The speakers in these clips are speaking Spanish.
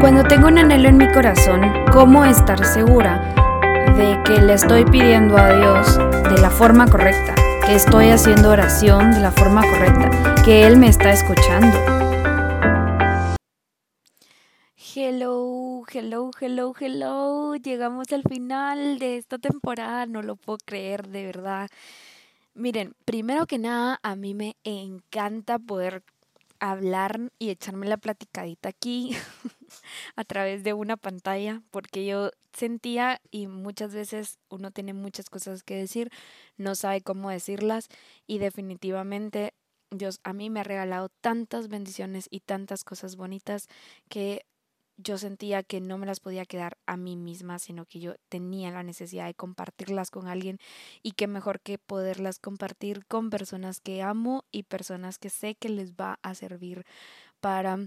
Cuando tengo un anhelo en mi corazón, ¿cómo estar segura de que le estoy pidiendo a Dios de la forma correcta? Que estoy haciendo oración de la forma correcta, que Él me está escuchando. Hello, hello, hello, hello. Llegamos al final de esta temporada, no lo puedo creer, de verdad. Miren, primero que nada, a mí me encanta poder hablar y echarme la platicadita aquí a través de una pantalla, porque yo sentía y muchas veces uno tiene muchas cosas que decir, no sabe cómo decirlas y definitivamente Dios a mí me ha regalado tantas bendiciones y tantas cosas bonitas que yo sentía que no me las podía quedar a mí misma, sino que yo tenía la necesidad de compartirlas con alguien y que mejor que poderlas compartir con personas que amo y personas que sé que les va a servir para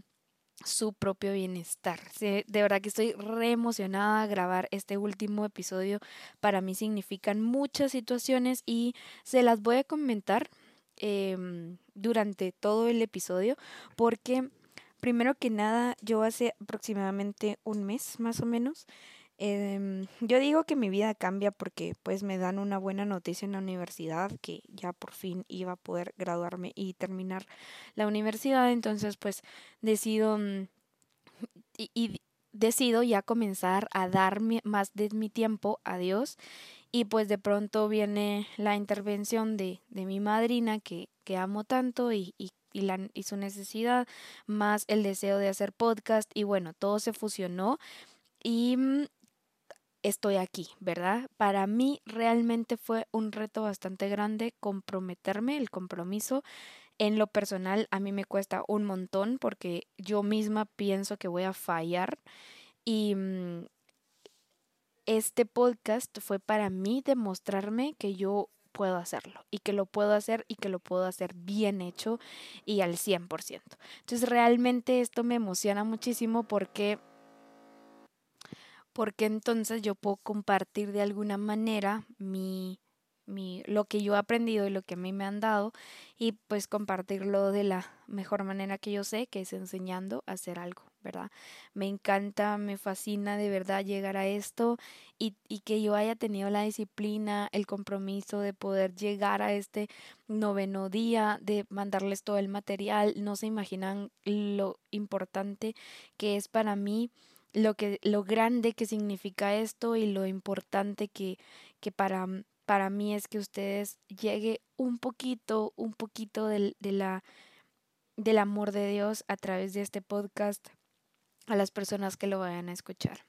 su propio bienestar. de verdad que estoy re emocionada grabar este último episodio. Para mí significan muchas situaciones y se las voy a comentar em, durante todo el episodio porque Primero que nada, yo hace aproximadamente un mes más o menos, em, yo digo que mi vida cambia porque pues me dan una buena noticia en la universidad, que ya por fin iba a poder graduarme y terminar la universidad, entonces pues decido mm, y, decido ya comenzar a dar más de mi tiempo a Dios. Y pues de pronto viene la intervención de, de mi madrina que, que amo tanto y, y y, la, su necesidad, más el deseo de hacer podcast y bueno, todo se fusionó y mm, estoy aquí, ¿verdad? Para mí realmente fue un reto bastante grande comprometerme, el compromiso. En lo personal a mí me cuesta un montón porque yo misma pienso que voy a fallar y mm, este podcast fue para mí demostrarme que yo puedo hacerlo y que lo puedo hacer y que lo puedo hacer bien hecho y al 100%. Entonces realmente esto me emociona muchísimo porque porque entonces yo puedo compartir de alguna manera mi mi, lo que yo he aprendido y lo que a mí me han dado y pues compartirlo de la mejor manera que yo sé, que es enseñando a hacer algo, ¿verdad? Me encanta, me fascina de verdad llegar a esto y, y que yo haya tenido la disciplina, el compromiso de poder llegar a este noveno día, de mandarles todo el material, no se imaginan lo importante que es para mí lo que lo grande que significa esto y lo importante que, que para para mí es que ustedes llegue un poquito, un poquito del, de la, del amor de Dios a través de este podcast a las personas que lo vayan a escuchar.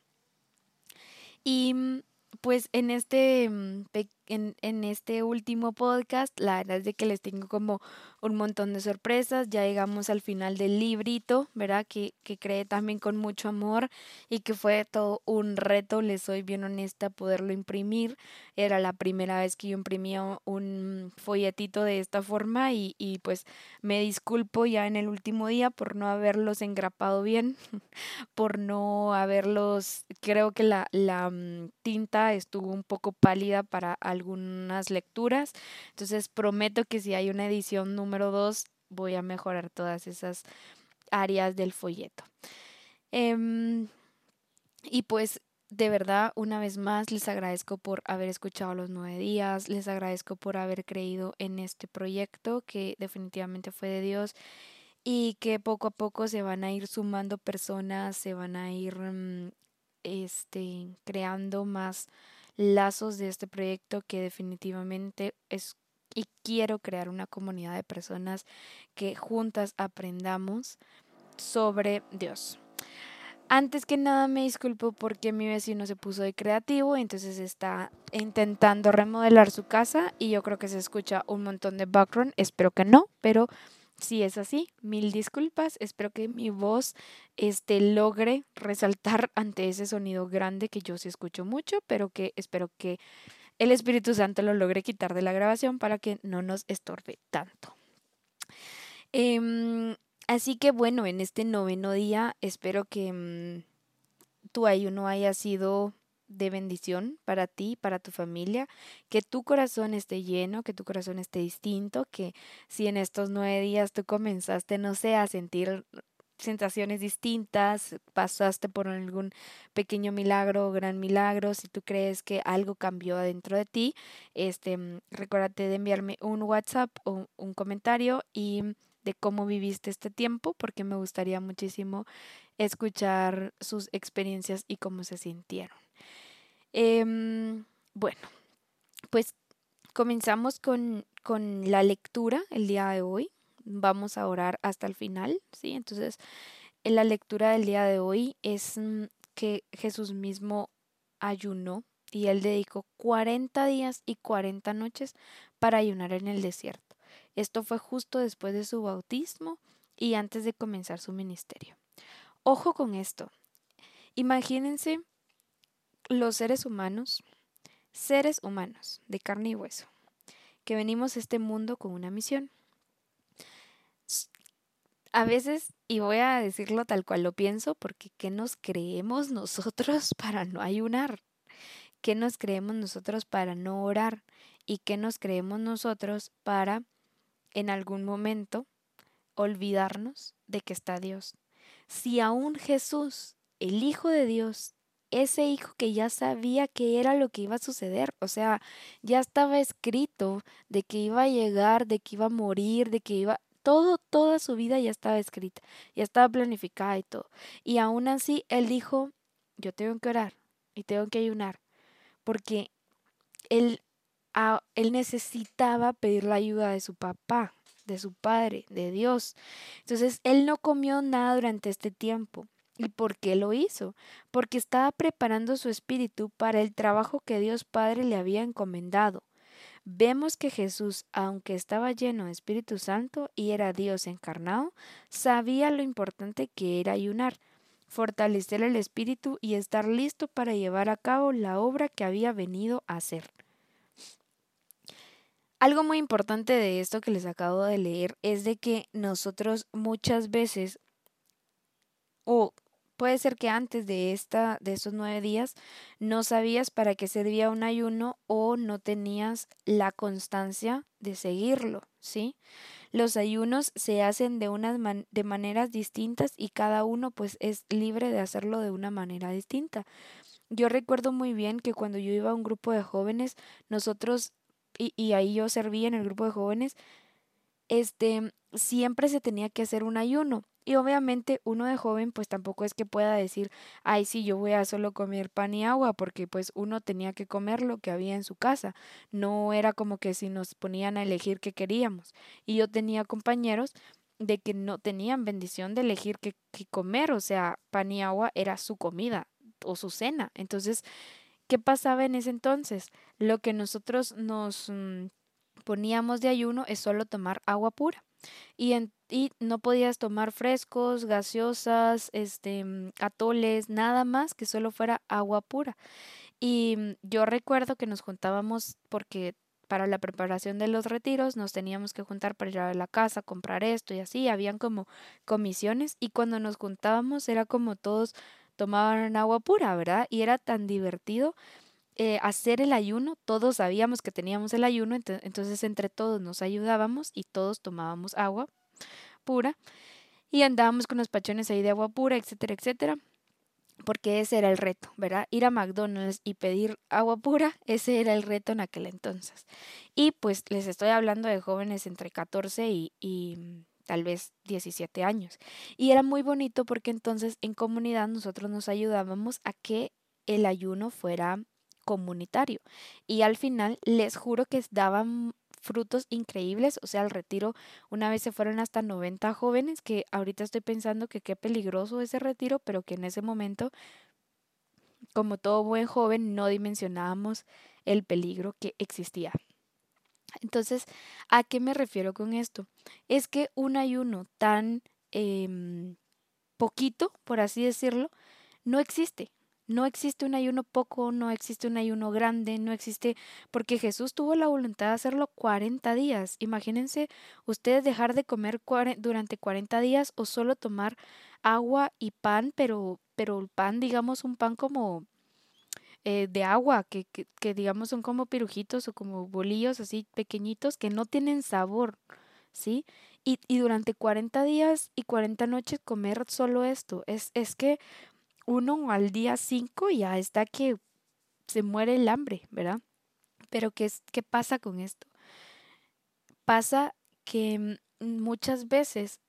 Y mm, pues en este, mm, en, en, este último podcast, la verdad es de que les tengo como un montón de sorpresas. Ya llegamos al final del librito, ¿verdad? Que, que creé también con mucho amor y que fue todo un reto, les soy bien honesta, poderlo imprimir. Era la primera vez que yo imprimía un folletito de esta forma y, y pues me disculpo ya en el último día por no haberlos engrapado bien, por no haberlos, creo que la, la mm, tinta estuvo un poco pálida para algunas lecturas. Entonces prometo que si hay una edición número 2 voy a mejorar todas esas áreas del folleto. Em, y pues de verdad, una vez más, les agradezco por haber escuchado los nueve días, les agradezco por haber creído en este proyecto que definitivamente fue de Dios y que poco a poco se van a ir sumando personas, se van a ir mm, este, creando más lazos de este proyecto que definitivamente es y quiero crear una comunidad de personas que juntas aprendamos sobre Dios. Antes que nada me disculpo porque mi vecino se puso de creativo, entonces está intentando remodelar su casa y yo creo que se escucha un montón de background, espero que no, pero si es así, mil disculpas. Espero que mi voz este, logre resaltar ante ese sonido grande que yo sí escucho mucho, pero que espero que el Espíritu Santo lo logre quitar de la grabación para que no nos estorbe tanto. Em, así que bueno, en este noveno día espero que mm, tu ayuno haya sido de bendición para ti, para tu familia, que tu corazón esté lleno, que tu corazón esté distinto, que si en estos nueve días tú comenzaste, no sé, a sentir sensaciones distintas, pasaste por algún pequeño milagro o gran milagro, si tú crees que algo cambió adentro de ti, este, mm, recuérdate de enviarme un WhatsApp o un comentario y de cómo viviste este tiempo, porque me gustaría muchísimo escuchar sus experiencias y cómo se sintieron. Em, bueno, pues comenzamos con, con la lectura el día de hoy vamos a orar hasta el final, ¿sí? Entonces, en la lectura del día de hoy es mm, que Jesús mismo ayunó y él dedicó 40 días y 40 noches para ayunar en el desierto. Esto fue justo después de su bautismo y antes de comenzar su ministerio. Ojo con esto. Imagínense los seres humanos, seres humanos de carne y hueso, que venimos a este mundo con una misión a veces, y voy a decirlo tal cual lo pienso, porque ¿qué nos creemos nosotros para no ayunar? ¿Qué nos creemos nosotros para no orar? ¿Y qué nos creemos nosotros para en algún momento olvidarnos de que está Dios? Si aún Jesús, el Hijo de Dios, ese hijo que ya sabía que era lo que iba a suceder, o sea, ya estaba escrito de que iba a llegar, de que iba a morir, de que iba, todo, toda su vida ya estaba escrita, ya estaba planificada y todo. Y aún así, él dijo, yo tengo que orar y tengo que ayunar, porque él, él necesitaba pedir la ayuda de su papá, de su padre, de Dios. Entonces, él no comió nada durante este tiempo. ¿Y por qué lo hizo? Porque estaba preparando su espíritu para el trabajo que Dios Padre le había encomendado. Vemos que Jesús, aunque estaba lleno de Espíritu Santo y era Dios encarnado, sabía lo importante que era ayunar, fortalecer el espíritu y estar listo para llevar a cabo la obra que había venido a hacer. Algo muy importante de esto que les acabo de leer es de que nosotros muchas veces o Puede ser que antes de esta, de esos nueve días, no sabías para qué servía un ayuno o no tenías la constancia de seguirlo, ¿sí? Los ayunos se hacen de unas de maneras distintas y cada uno pues es libre de hacerlo de una manera distinta. Yo recuerdo muy bien que cuando yo iba a un grupo de jóvenes, nosotros, y, y ahí yo servía en el grupo de jóvenes, este, siempre se tenía que hacer un ayuno. Y obviamente uno de joven pues tampoco es que pueda decir, ay sí, yo voy a solo comer pan y agua, porque pues uno tenía que comer lo que había en su casa. No era como que si nos ponían a elegir qué queríamos. Y yo tenía compañeros de que no tenían bendición de elegir qué, comer, o sea, pan y agua era su comida o su cena. Entonces, ¿qué pasaba en ese entonces? Lo que nosotros nos mm, poníamos de ayuno es solo tomar agua pura. Y, en, y no podías tomar frescos, gaseosas, este, mm, atoles, nada más que solo fuera agua pura. Y mm, yo recuerdo que nos juntábamos porque para la preparación de los retiros nos teníamos que juntar para ir a la casa, comprar esto y así, habían como comisiones y cuando nos juntábamos era como todos tomaban agua pura, ¿verdad? Y era tan divertido eh, hacer el ayuno, todos sabíamos que teníamos el ayuno, entonces entre todos nos ayudábamos y todos tomábamos agua pura y andábamos con los pachones ahí de agua pura, etcétera, etcétera, porque ese era el reto, ¿verdad? Ir a McDonald's y pedir agua pura, ese era el reto en aquel entonces. Y pues les estoy hablando de jóvenes entre 14 y, y mm, tal vez 17 años. Y era muy bonito porque entonces en comunidad nosotros nos ayudábamos a que el ayuno fuera comunitario. Y al final les juro que daban frutos increíbles, o sea, al retiro una vez se fueron hasta 90 jóvenes, que ahorita estoy pensando que qué peligroso ese retiro, pero que en ese momento, como todo buen joven, no dimensionábamos el peligro que existía. Entonces, ¿a qué me refiero con esto? Es que un ayuno tan eh, poquito, por así decirlo, no existe. No existe un ayuno poco, no existe un ayuno grande, no existe, porque Jesús tuvo la voluntad de hacerlo 40 días. Imagínense ustedes dejar de comer durante 40 días o solo tomar agua y pan, pero, pero el pan, digamos, un pan como eh, de agua, que, que, que digamos son como pirujitos o como bolillos así pequeñitos que no tienen sabor, ¿sí? y, y, durante 40 días y 40 noches comer solo esto. Es, es que uno al día 5 ya está que se muere el hambre, ¿verdad? Pero ¿qué, es, qué pasa con esto? Pasa que mm, muchas veces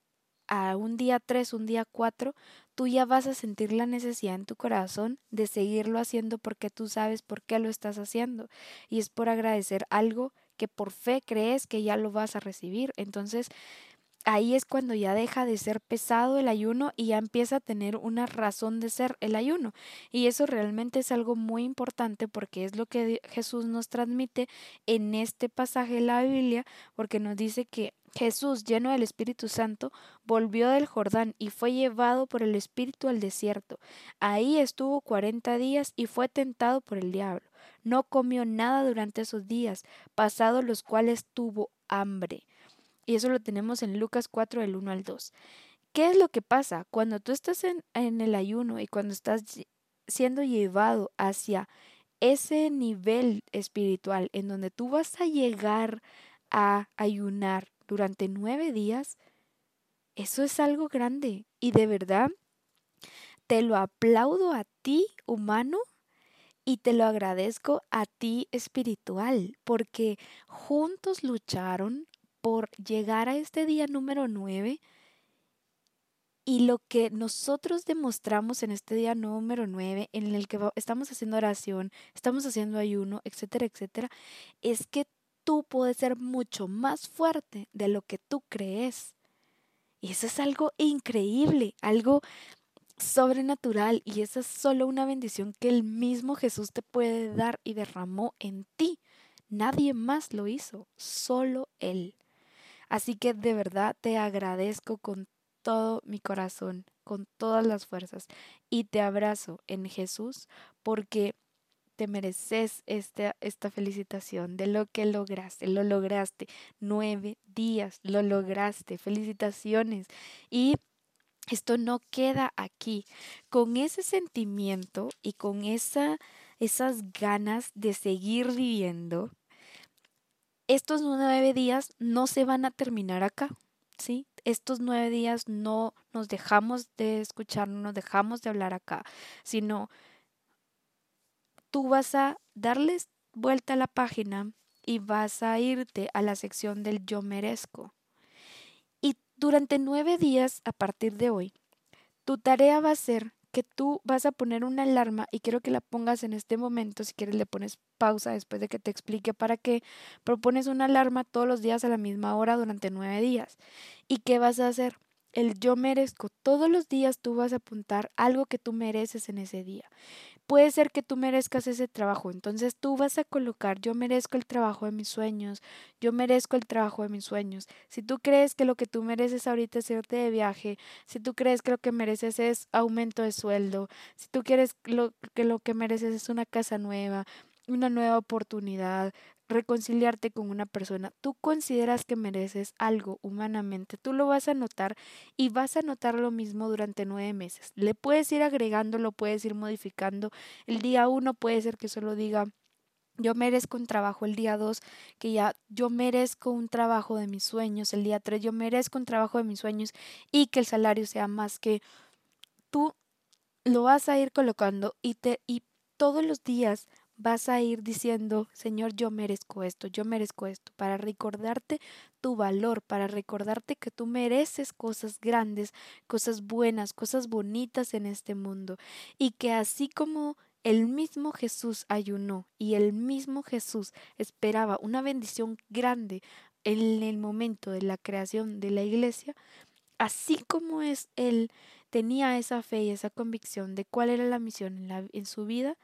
a un día 3, un día 4, tú ya vas a sentir la necesidad en tu corazón de seguirlo haciendo porque tú sabes por qué lo estás haciendo. Y es por agradecer algo que por fe crees que ya lo vas a recibir. Entonces, ahí es cuando ya deja de ser pesado el ayuno y ya empieza a tener una razón de ser el ayuno. Y eso realmente es algo muy importante porque es lo que Jesús nos transmite en este pasaje de la Biblia, porque nos dice que Jesús, lleno del Espíritu Santo, volvió del Jordán y fue llevado por el Espíritu al desierto. Ahí estuvo cuarenta días y fue tentado por el diablo. No comió nada durante esos días, pasados los cuales tuvo hambre. Y eso lo tenemos en Lucas 4 del 1 al 2. ¿Qué es lo que pasa cuando tú estás en, en el ayuno y cuando estás siendo llevado hacia ese nivel espiritual en donde tú vas a llegar a ayunar durante nueve días? Eso es algo grande y de verdad te lo aplaudo a ti, humano, y te lo agradezco a ti espiritual, porque juntos lucharon, por llegar a este día número 9 y lo que nosotros demostramos en este día número 9, en el que estamos haciendo oración, estamos haciendo ayuno, etcétera, etcétera, es que tú puedes ser mucho más fuerte de lo que tú crees. Y eso es algo increíble, algo sobrenatural y esa es solo una bendición que el mismo Jesús te puede dar y derramó en ti. Nadie más lo hizo, solo Él. Así que de verdad te agradezco con todo mi corazón, con todas las fuerzas, y te abrazo en Jesús porque te mereces esta, esta felicitación de lo que lograste. Lo lograste nueve días, lo lograste. Felicitaciones. Y esto no queda aquí. Con ese sentimiento y con esa, esas ganas de seguir viviendo, estos nueve días no se van a terminar acá, ¿sí? Estos nueve días no nos dejamos de escuchar, no nos dejamos de hablar acá, sino tú vas a darles vuelta a la página y vas a irte a la sección del yo merezco. Y durante nueve días a partir de hoy, tu tarea va a ser que tú vas a poner una alarma y quiero que la pongas en este momento, si quieres le pones pausa después de que te explique para qué, propones una alarma todos los días a la misma hora durante nueve días. ¿Y qué vas a hacer? El yo merezco. Todos los días tú vas a apuntar algo que tú mereces en ese día puede ser que tú merezcas ese trabajo. Entonces tú vas a colocar, yo merezco el trabajo de mis sueños, yo merezco el trabajo de mis sueños. Si tú crees que lo que tú mereces ahorita es irte de viaje, si tú crees que lo que mereces es aumento de sueldo, si tú quieres lo, que lo que mereces es una casa nueva, una nueva oportunidad, reconciliarte con una persona, tú consideras que mereces algo humanamente, tú lo vas a notar y vas a notar lo mismo durante nueve meses. Le puedes ir agregando, lo puedes ir modificando. El día uno puede ser que solo diga yo merezco un trabajo el día dos, que ya yo merezco un trabajo de mis sueños, el día tres, yo merezco un trabajo de mis sueños y que el salario sea más que tú lo vas a ir colocando y te y todos los días vas a ir diciendo, Señor, yo merezco esto, yo merezco esto, para recordarte tu valor, para recordarte que tú mereces cosas grandes, cosas buenas, cosas bonitas en este mundo, y que así como el mismo Jesús ayunó y el mismo Jesús esperaba una bendición grande en el momento de la creación de la iglesia, así como es él tenía esa fe y esa convicción de cuál era la misión en, la, en su vida,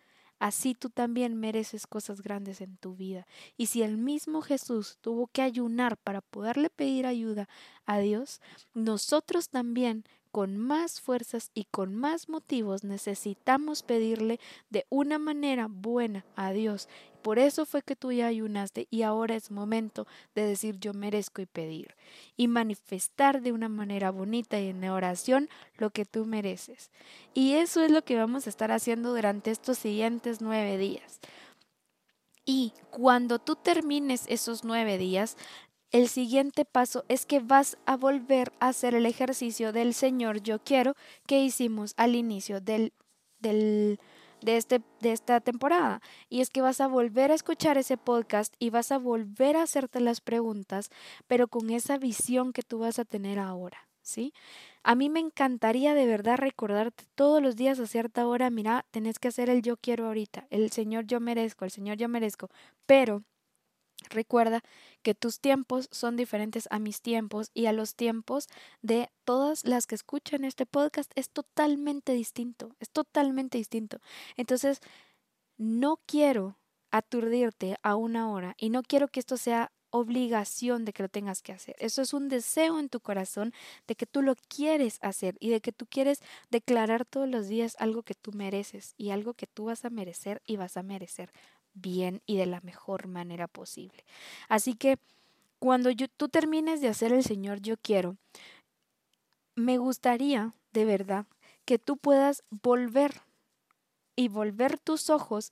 así tú también mereces cosas grandes en tu vida. Y si el mismo Jesús tuvo que ayunar para poderle pedir ayuda a Dios, nosotros también con más fuerzas y con más motivos necesitamos pedirle de una manera buena a Dios. Por eso fue que tú ya ayunaste y ahora es momento de decir yo merezco y pedir y manifestar de una manera bonita y en oración lo que tú mereces. Y eso es lo que vamos a estar haciendo durante estos siguientes nueve días. Y cuando tú termines esos nueve días, el siguiente paso es que vas a volver a hacer el ejercicio del Señor yo quiero que hicimos al inicio del, de, este, de esta temporada. Y es que vas a volver a escuchar ese podcast y vas a volver a hacerte las preguntas, pero con esa visión que tú vas a tener ahora. ¿Sí? A mí me encantaría de verdad recordarte todos los días a cierta hora, mira, tenés que hacer el yo quiero ahorita, el Señor yo merezco, el Señor yo merezco, pero Recuerda que tus tiempos son diferentes a mis tiempos y a los tiempos de todas las que escuchan este podcast es totalmente distinto, es totalmente distinto. Entonces, no quiero aturdirte a una hora y no quiero que esto sea obligación de que lo tengas que hacer. Eso es un deseo en tu corazón de que tú lo quieres hacer y de que tú quieres declarar todos los días algo que tú mereces y algo que tú vas a merecer y vas a merecer bien y de la mejor manera posible. Así que cuando tú termines de hacer el Señor yo quiero, me gustaría de verdad que tú puedas volver y volver tus ojos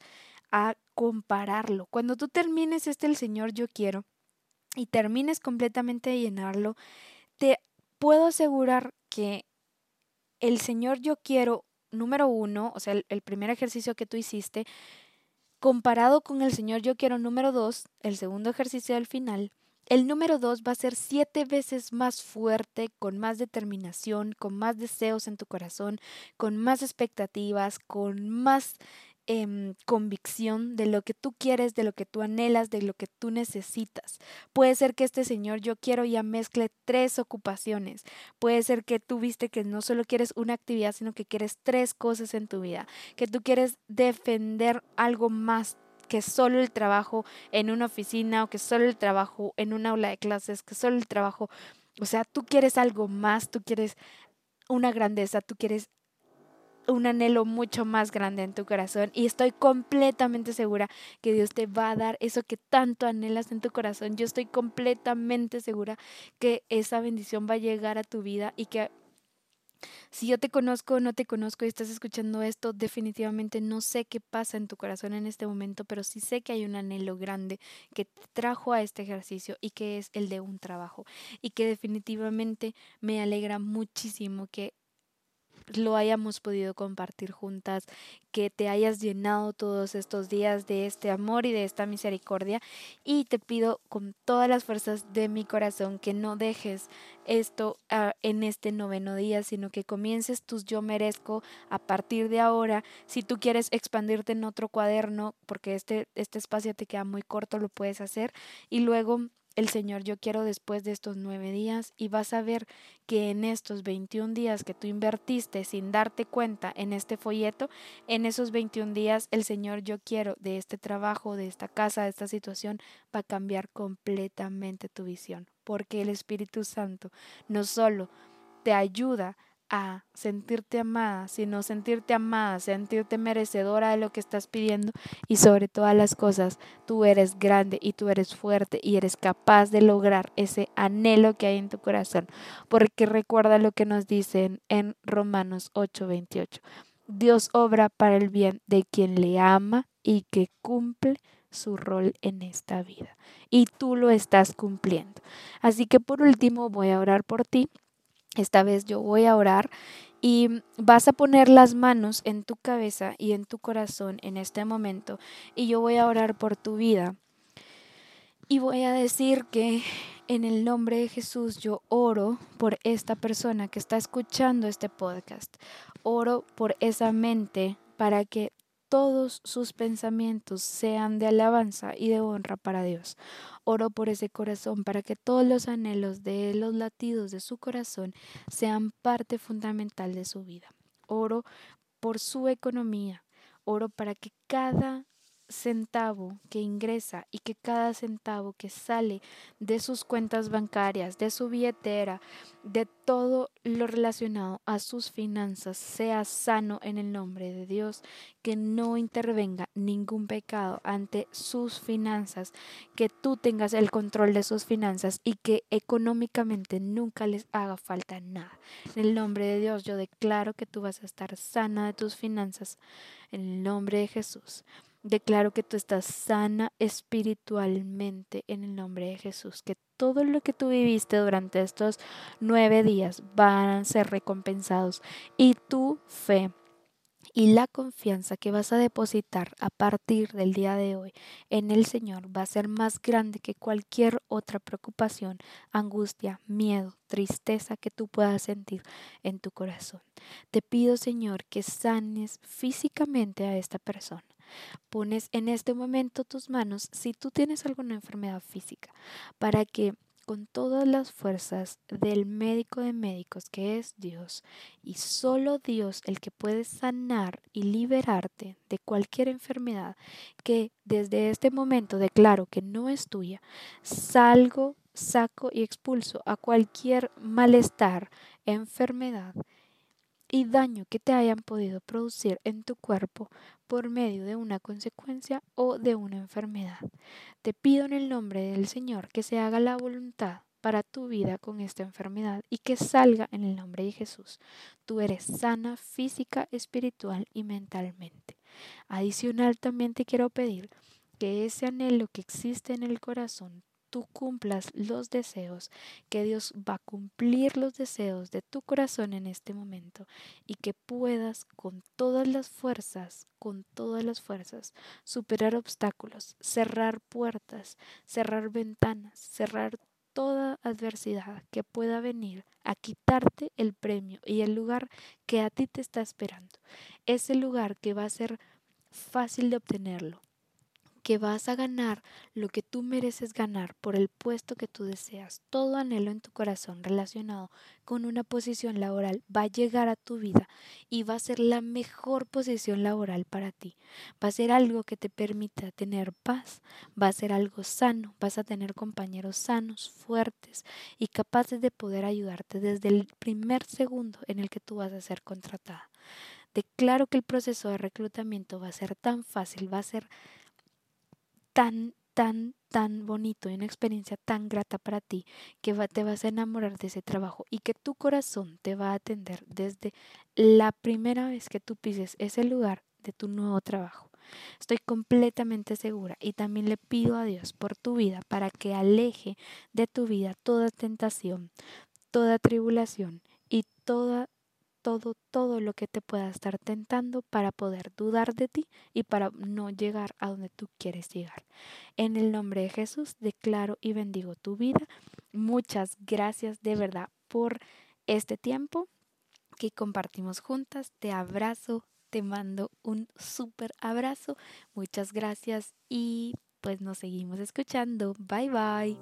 a compararlo. Cuando tú termines este el Señor yo quiero y termines completamente de llenarlo, te puedo asegurar que el Señor yo quiero número uno, o sea, el primer ejercicio que tú hiciste, Comparado con el Señor Yo Quiero número 2, el segundo ejercicio del final, el número 2 va a ser siete veces más fuerte, con más determinación, con más deseos en tu corazón, con más expectativas, con más Em, convicción de lo que tú quieres, de lo que tú anhelas, de lo que tú necesitas. Puede ser que este Señor yo quiero ya mezcle tres ocupaciones. Puede ser que tú viste que no solo quieres una actividad, sino que quieres tres cosas en tu vida, que tú quieres defender algo más que solo el trabajo en una oficina o que solo el trabajo en una aula de clases, que solo el trabajo, o sea, tú quieres algo más, tú quieres una grandeza, tú quieres un anhelo mucho más grande en tu corazón y estoy completamente segura que Dios te va a dar eso que tanto anhelas en tu corazón. Yo estoy completamente segura que esa bendición va a llegar a tu vida y que si yo te conozco o no te conozco y estás escuchando esto, definitivamente no sé qué pasa en tu corazón en este momento, pero sí sé que hay un anhelo grande que te trajo a este ejercicio y que es el de un trabajo y que definitivamente me alegra muchísimo que lo hayamos podido compartir juntas, que te hayas llenado todos estos días de este amor y de esta misericordia. Y te pido con todas las fuerzas de mi corazón que no dejes esto ah, en este noveno día, sino que comiences tus yo merezco a partir de ahora. Si tú quieres expandirte en otro cuaderno, porque este, este espacio te queda muy corto, lo puedes hacer. Y luego el Señor yo quiero después de estos nueve días y vas a ver que en estos 21 días que tú invertiste sin darte cuenta en este folleto, en esos 21 días el Señor yo quiero de este trabajo, de esta casa, de esta situación, va a cambiar completamente tu visión, porque el Espíritu Santo no solo te ayuda a sentirte amada, sino sentirte amada, sentirte merecedora de lo que estás pidiendo y sobre todas las cosas, tú eres grande y tú eres fuerte y eres capaz de lograr ese anhelo que hay en tu corazón, porque recuerda lo que nos dicen en Romanos 8:28. Dios obra para el bien de quien le ama y que cumple su rol en esta vida. Y tú lo estás cumpliendo. Así que por último voy a orar por ti esta vez yo voy a orar y vas a poner las manos en tu cabeza y en tu corazón en este momento y yo voy a orar por tu vida. Y voy a decir que en el nombre de Jesús yo oro por esta persona que está escuchando este podcast. Oro por esa mente para que todos sus pensamientos sean de alabanza y de honra para Dios. Oro por ese corazón para que todos los anhelos de los latidos de su corazón sean parte fundamental de su vida. Oro por su economía. Oro para que cada centavo que ingresa y que cada centavo que sale de sus cuentas bancarias, de su billetera, de todo lo relacionado a sus finanzas sea sano en el nombre de Dios, que no intervenga ningún pecado ante sus finanzas, que tú tengas el control de sus finanzas y que económicamente nunca les haga falta nada. En el nombre de Dios yo declaro que tú vas a estar sana de tus finanzas, en el nombre de Jesús. Declaro que tú estás sana espiritualmente en el nombre de Jesús, que todo lo que tú viviste durante estos nueve días van a ser recompensados y tu fe y la confianza que vas a depositar a partir del día de hoy en el Señor va a ser más grande que cualquier otra preocupación, angustia, miedo, tristeza que tú puedas sentir en tu corazón. Te pido, Señor, que sanes físicamente a esta persona. Pones en este momento tus manos si tú tienes alguna enfermedad física para que con todas las fuerzas del médico de médicos que es Dios y solo Dios el que puede sanar y liberarte de cualquier enfermedad que desde este momento declaro que no es tuya, salgo, saco y expulso a cualquier malestar, enfermedad y daño que te hayan podido producir en tu cuerpo por medio de una consecuencia o de una enfermedad. Te pido en el nombre del Señor que se haga la voluntad para tu vida con esta enfermedad y que salga en el nombre de Jesús. Tú eres sana física, espiritual y mentalmente. Adicional también te quiero pedir que ese anhelo que existe en el corazón tú cumplas los deseos, que Dios va a cumplir los deseos de tu corazón en este momento y que puedas con todas las fuerzas, con todas las fuerzas, superar obstáculos, cerrar puertas, cerrar ventanas, cerrar toda adversidad que pueda venir a quitarte el premio y el lugar que a ti te está esperando. Ese lugar que va a ser fácil de obtenerlo, que vas a ganar lo que tú mereces ganar por el puesto que tú deseas. Todo anhelo en tu corazón relacionado con una posición laboral va a llegar a tu vida y va a ser la mejor posición laboral para ti. Va a ser algo que te permita tener paz, va a ser algo sano, vas a tener compañeros sanos, fuertes y capaces de poder ayudarte desde el primer segundo en el que tú vas a ser contratada. Declaro que el proceso de reclutamiento va a ser tan fácil, va a ser tan, tan, tan bonito y una experiencia tan grata para ti que te vas a enamorar de ese trabajo y que tu corazón te va a atender desde la primera vez que tú pises ese lugar de tu nuevo trabajo. Estoy completamente segura y también le pido a Dios por tu vida para que aleje de tu vida toda tentación, toda tribulación y toda todo, todo lo que te pueda estar tentando para poder dudar de ti y para no llegar a donde tú quieres llegar. En el nombre de Jesús declaro y bendigo tu vida. Muchas gracias de verdad por este tiempo que compartimos juntas. Te abrazo, te mando un súper abrazo. Muchas gracias y pues nos seguimos escuchando. Bye bye.